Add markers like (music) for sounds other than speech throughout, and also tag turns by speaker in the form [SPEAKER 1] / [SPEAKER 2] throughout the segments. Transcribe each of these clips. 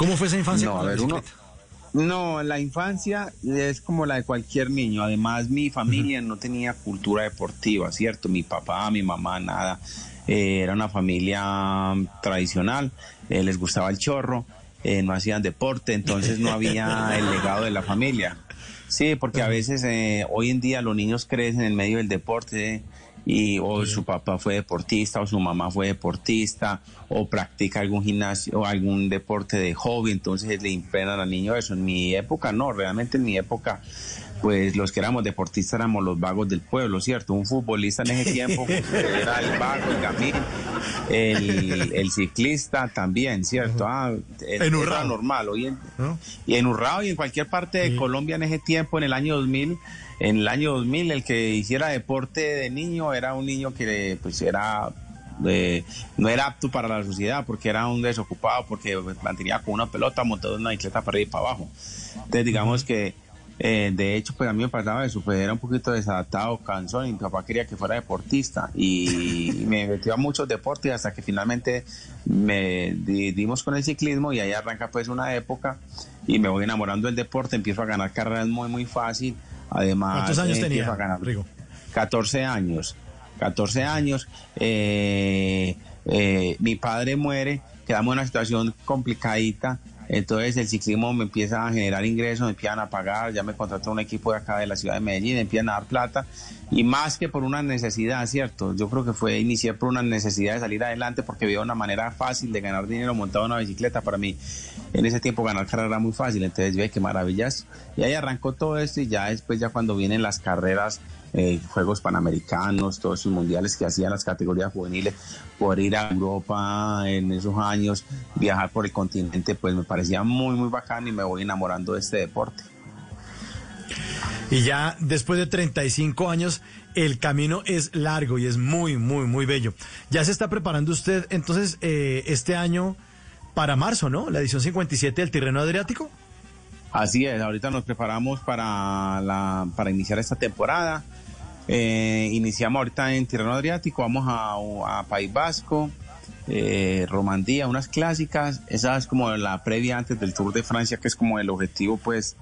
[SPEAKER 1] ¿Cómo fue esa infancia
[SPEAKER 2] No,
[SPEAKER 1] con
[SPEAKER 2] a
[SPEAKER 1] la
[SPEAKER 2] ver, uno-? No, la infancia es como la de cualquier niño. Además, mi familia no tenía cultura deportiva, ¿cierto? Mi papá, mi mamá, nada. Eh, era una familia tradicional. eh, les gustaba el chorro, eh, no hacían deporte, entonces no había el legado de la familia. Sí, porque a veces eh, hoy en día los niños crecen en medio del deporte y o su papá fue deportista o su mamá fue deportista o practica algún gimnasio o algún deporte de hobby, entonces le impregnan al niño eso. En mi época no, realmente en mi época pues los que éramos deportistas éramos los vagos del pueblo, ¿cierto? Un futbolista en ese (laughs) tiempo era el vago, el gamín, el, el ciclista también, ¿cierto? Ah, era
[SPEAKER 1] En Urrao.
[SPEAKER 2] normal. Hoy en,
[SPEAKER 1] ¿no?
[SPEAKER 2] y en Urrao y en cualquier parte de
[SPEAKER 1] Sí.
[SPEAKER 2] Colombia en ese tiempo, en el año 2000, en el año 2000, el que hiciera deporte de niño era un niño que pues era eh, no era apto para la sociedad porque era un desocupado, porque mantenía con una pelota montado en una bicicleta para arriba y para abajo. Entonces digamos que eh, de hecho pues a mí me pasaba eso, pues era un poquito desadaptado, cansón y mi papá quería que fuera deportista y (laughs) me metió a muchos deportes hasta que finalmente me di- dimos con el ciclismo y ahí arranca pues una época y me voy enamorando del deporte, empiezo a ganar carreras muy muy fácil, además
[SPEAKER 1] ¿Cuántos años
[SPEAKER 2] eh, empiezo
[SPEAKER 1] tenía,
[SPEAKER 2] a ganar-
[SPEAKER 1] Rigo?
[SPEAKER 2] 14 años. 14 años. eh, eh, mi padre muere, quedamos en una situación complicadita. Entonces el ciclismo me empieza a generar ingresos, me empiezan a pagar, ya me contrató un equipo de acá de la ciudad de Medellín, me empiezan a dar plata y más que por una necesidad, ¿cierto? Yo creo que fue iniciar por una necesidad de salir adelante porque había una manera fácil de ganar dinero montado en una bicicleta. Para mí en ese tiempo ganar carrera era muy fácil, entonces "Ay, qué maravillas. Y ahí arrancó todo esto y ya después ya cuando vienen las carreras eh, Juegos Panamericanos, todos esos mundiales que hacían las categorías juveniles, por ir a Europa en esos años, viajar por el continente, pues me parecía muy, muy bacano y me voy enamorando de este deporte.
[SPEAKER 1] Y ya después de 35 años, el camino es largo y es muy, muy, muy bello. Ya se está preparando usted entonces eh, este año para marzo, ¿no? La edición 57 del Tirreno Adriático.
[SPEAKER 2] Así es, ahorita nos preparamos para, la, para iniciar esta temporada. Eh, iniciamos ahorita en Tirreno Adriático, vamos a, a País Vasco, eh, Romandía, unas clásicas. Esa es como la previa antes del Tour de Francia, que es como el objetivo, pues,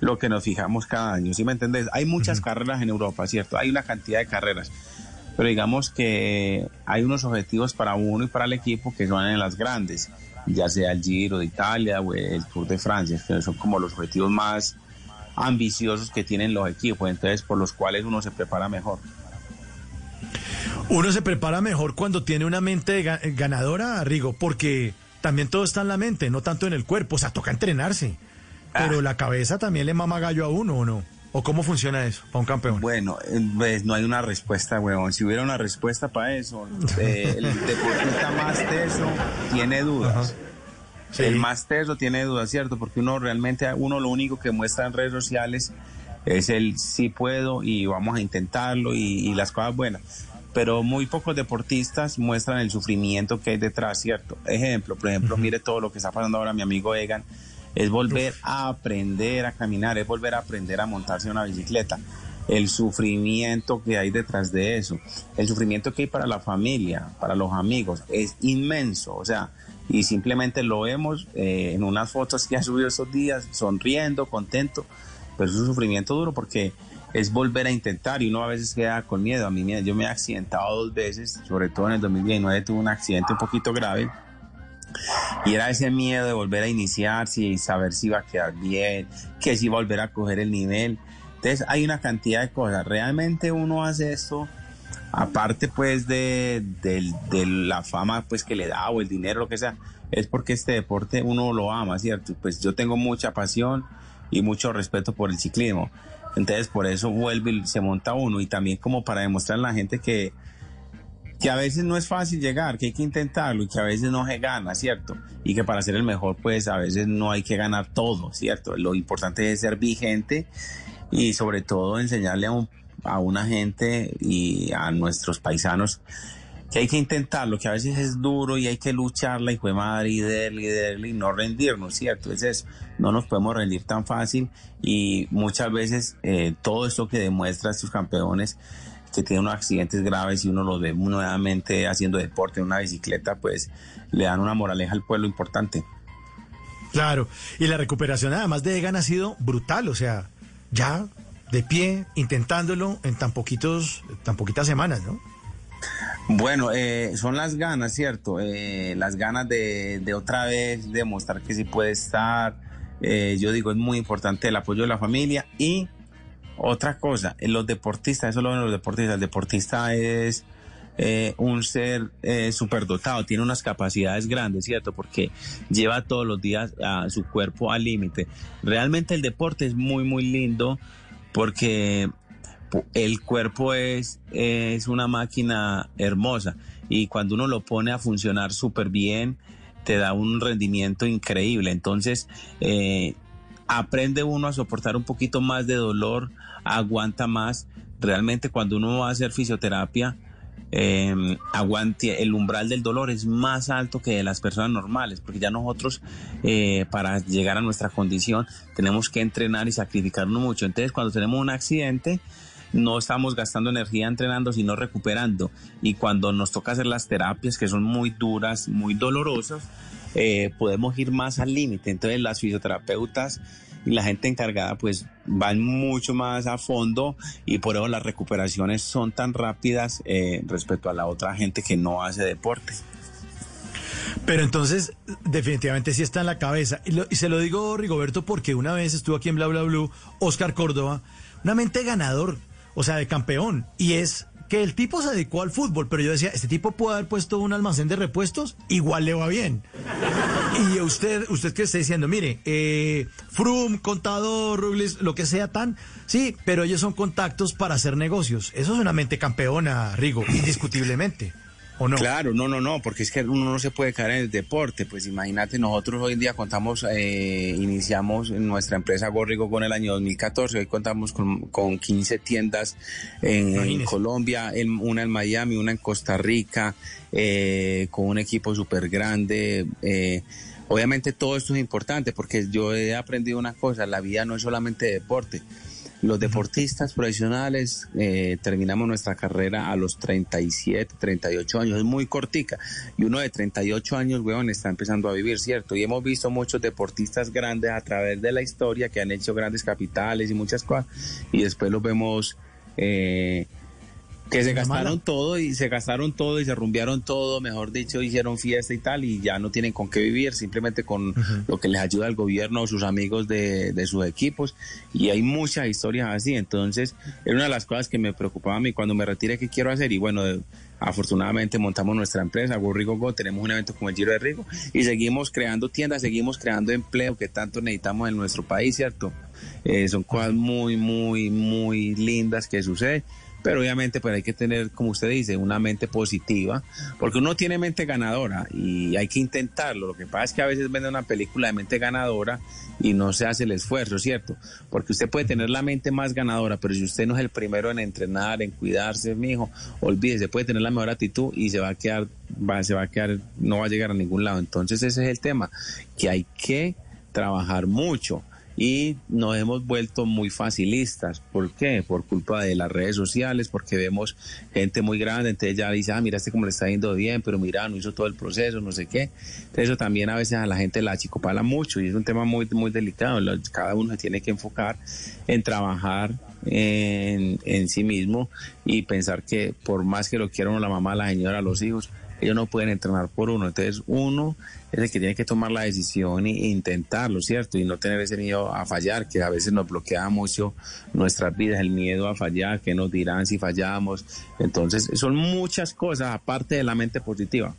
[SPEAKER 2] lo que nos fijamos cada año. ¿Sí me entendés? Hay muchas carreras en Europa, ¿cierto? Hay una cantidad de carreras. Pero digamos que hay unos objetivos para uno y para el equipo que son en las grandes, ya sea el Giro de Italia o el Tour de Francia, que son como los objetivos más ambiciosos que tienen los equipos, entonces por los cuales uno se prepara mejor.
[SPEAKER 1] Uno se prepara mejor cuando tiene una mente ga- ganadora, Rigo, porque también todo está en la mente, no tanto en el cuerpo. O sea, toca entrenarse. Pero
[SPEAKER 2] Ah.
[SPEAKER 1] la cabeza también le mama gallo a uno, ¿o no? ¿O cómo funciona eso para un campeón?
[SPEAKER 2] Bueno, eh, pues, no hay una respuesta, huevón. Si hubiera una respuesta para eso, (laughs) eh, el deportista más teso tiene dudas.
[SPEAKER 1] Sí.
[SPEAKER 2] El más teso tiene dudas, ¿cierto? Porque uno realmente, uno lo único que muestra en redes sociales es el sí puedo y vamos a intentarlo y, y las cosas buenas. Pero muy pocos deportistas muestran el sufrimiento que hay detrás, ¿cierto? Ejemplo, por ejemplo, mire todo lo que está pasando ahora mi amigo Egan. Es volver a aprender a caminar, es volver a aprender a montarse una bicicleta. El sufrimiento que hay detrás de eso, el sufrimiento que hay para la familia, para los amigos, es inmenso. O sea, y simplemente lo vemos eh, en unas fotos que ha subido estos días, sonriendo, contento, pero es un sufrimiento duro porque es volver a intentar y uno a veces queda con miedo. A mí yo me he accidentado dos veces, sobre todo en el 2019 tuve un accidente un poquito grave y era ese miedo de volver a iniciar y saber si iba a quedar bien, que si iba a volver a coger el nivel. Entonces hay una cantidad de cosas. Realmente uno hace esto aparte pues de, de la fama pues que le da o el dinero, lo que sea, es porque este deporte uno lo ama, ¿cierto? Pues yo tengo mucha pasión y mucho respeto por el ciclismo. Entonces por eso vuelve y se monta uno y también como para demostrar a la gente que, que a veces no es fácil llegar, que hay que intentarlo y que a veces no se gana, ¿cierto? Y que para ser el mejor pues a veces no hay que ganar todo, ¿cierto? Lo importante es ser vigente y sobre todo enseñarle a, un- a una gente y a nuestros paisanos que hay que intentarlo, que a veces es duro y hay que lucharla y fue madre y darle y darle y no rendirnos, ¿cierto? Es eso, no nos podemos rendir tan fácil y muchas veces eh, todo esto que demuestra estos campeones que tienen unos accidentes graves y uno los ve nuevamente haciendo deporte en una bicicleta, pues le dan una moraleja al pueblo importante.
[SPEAKER 1] Claro, y la recuperación además de Egan ha sido brutal, o sea, ya de pie, intentándolo en tan poquitos, tan poquitas semanas, ¿no?
[SPEAKER 2] Bueno, eh, son las ganas, ¿cierto? Eh, las ganas de, de, otra vez demostrar que sí puede estar. Eh, yo digo, es muy importante el apoyo de la familia y otra cosa, los deportistas, eso lo ven los deportistas, el deportista es eh, un ser eh, superdotado, tiene unas capacidades grandes, ¿cierto? Porque lleva todos los días a su cuerpo al límite. Realmente el deporte es muy, muy lindo porque el cuerpo es, es una máquina hermosa y cuando uno lo pone a funcionar súper bien, te da un rendimiento increíble. Entonces, eh, aprende uno a soportar un poquito más de dolor, aguanta más. Realmente cuando uno va a hacer fisioterapia, eh, aguante, el umbral del dolor es más alto que de las personas normales, porque ya nosotros eh, para llegar a nuestra condición tenemos que entrenar y sacrificarnos mucho. Entonces cuando tenemos un accidente, no estamos gastando energía entrenando, sino recuperando. Y cuando nos toca hacer las terapias, que son muy duras, muy dolorosas, eh, podemos ir más al límite. Entonces las fisioterapeutas y la gente encargada pues van mucho más a fondo y por eso las recuperaciones son tan rápidas eh, respecto a la otra gente que no hace deporte.
[SPEAKER 1] Pero entonces, definitivamente sí está en la cabeza. Y, se lo digo, Rigoberto, porque una vez estuvo aquí en Bla Bla Blue, Oscar Córdoba, una mente ganador, o sea, de campeón. Y es que el tipo se dedicó al fútbol, pero yo decía, este tipo puede haber puesto un almacén de repuestos, igual le va bien. Y usted, usted que está diciendo, mire, eh, Frum, contador, Rublis, lo que sea tan, sí, pero ellos son contactos para hacer negocios. Eso es una mente campeona, Rigo, indiscutiblemente. ¿O no?
[SPEAKER 2] Claro, no, no, no, porque es que uno no se puede caer en el deporte. Pues imagínate, nosotros hoy en día contamos, eh, iniciamos en nuestra empresa Gorrigo con el año 2014, hoy contamos con, con 15 tiendas en, en Colombia, en, una en Miami, una en Costa Rica, eh, con un equipo súper grande. Eh, obviamente todo esto es importante porque yo he aprendido una cosa, la vida no es solamente deporte. Los deportistas profesionales eh, terminamos nuestra carrera a los 37, 38 años, es muy cortica. Y uno de 38 años, weón, está empezando a vivir, ¿cierto? Y hemos visto muchos deportistas grandes a través de la historia que han hecho grandes capitales y muchas cosas. Y después los vemos... Eh, que se gastaron todo y se gastaron todo y se rumbearon todo, mejor dicho, hicieron fiesta y tal y ya no tienen con qué vivir, simplemente con uh -huh. lo que les ayuda el gobierno o sus amigos de, de, sus equipos y hay muchas historias así, entonces es una de las cosas que me preocupaba a mí cuando me retire qué quiero hacer y bueno, afortunadamente montamos nuestra empresa, Go Rigo Go, tenemos un evento como el Giro de Rigo y seguimos creando tiendas, seguimos creando empleo que tanto necesitamos en nuestro país, ¿cierto? Eh, son cosas muy, muy, muy lindas que suceden pero obviamente pues hay que tener, como usted dice, una mente positiva, porque uno tiene mente ganadora y hay que intentarlo. Lo que pasa es que a veces vende una película de mente ganadora y no se hace el esfuerzo, ¿cierto? Porque usted puede tener la mente más ganadora, pero si usted no es el primero en entrenar, en cuidarse, mijo, olvídese, puede tener la mejor actitud y se va a quedar, va, se va a quedar, no va a llegar a ningún lado. Entonces ese es el tema, que hay que trabajar mucho y nos hemos vuelto muy facilistas. ¿Por qué? Por culpa de las redes sociales, porque vemos gente muy grande, entonces ya dice, ah, mira este como le está yendo bien, pero mira, no hizo todo el proceso, no sé qué. Entonces eso también a veces a la gente la chicopala mucho y es un tema muy, muy delicado. Cada uno se tiene que enfocar en trabajar en, en sí mismo y pensar que por más que lo quiera uno, la mamá, la señora, los hijos, ellos no pueden entrenar por uno. Entonces uno es el que tiene que tomar la decisión e intentarlo, ¿cierto? Y no tener ese miedo a fallar, que a veces nos bloquea mucho nuestras vidas, el miedo a fallar, que nos dirán si fallamos. Entonces son muchas cosas aparte de la mente positiva.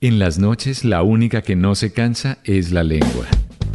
[SPEAKER 3] En las noches la única que no se cansa es la lengua.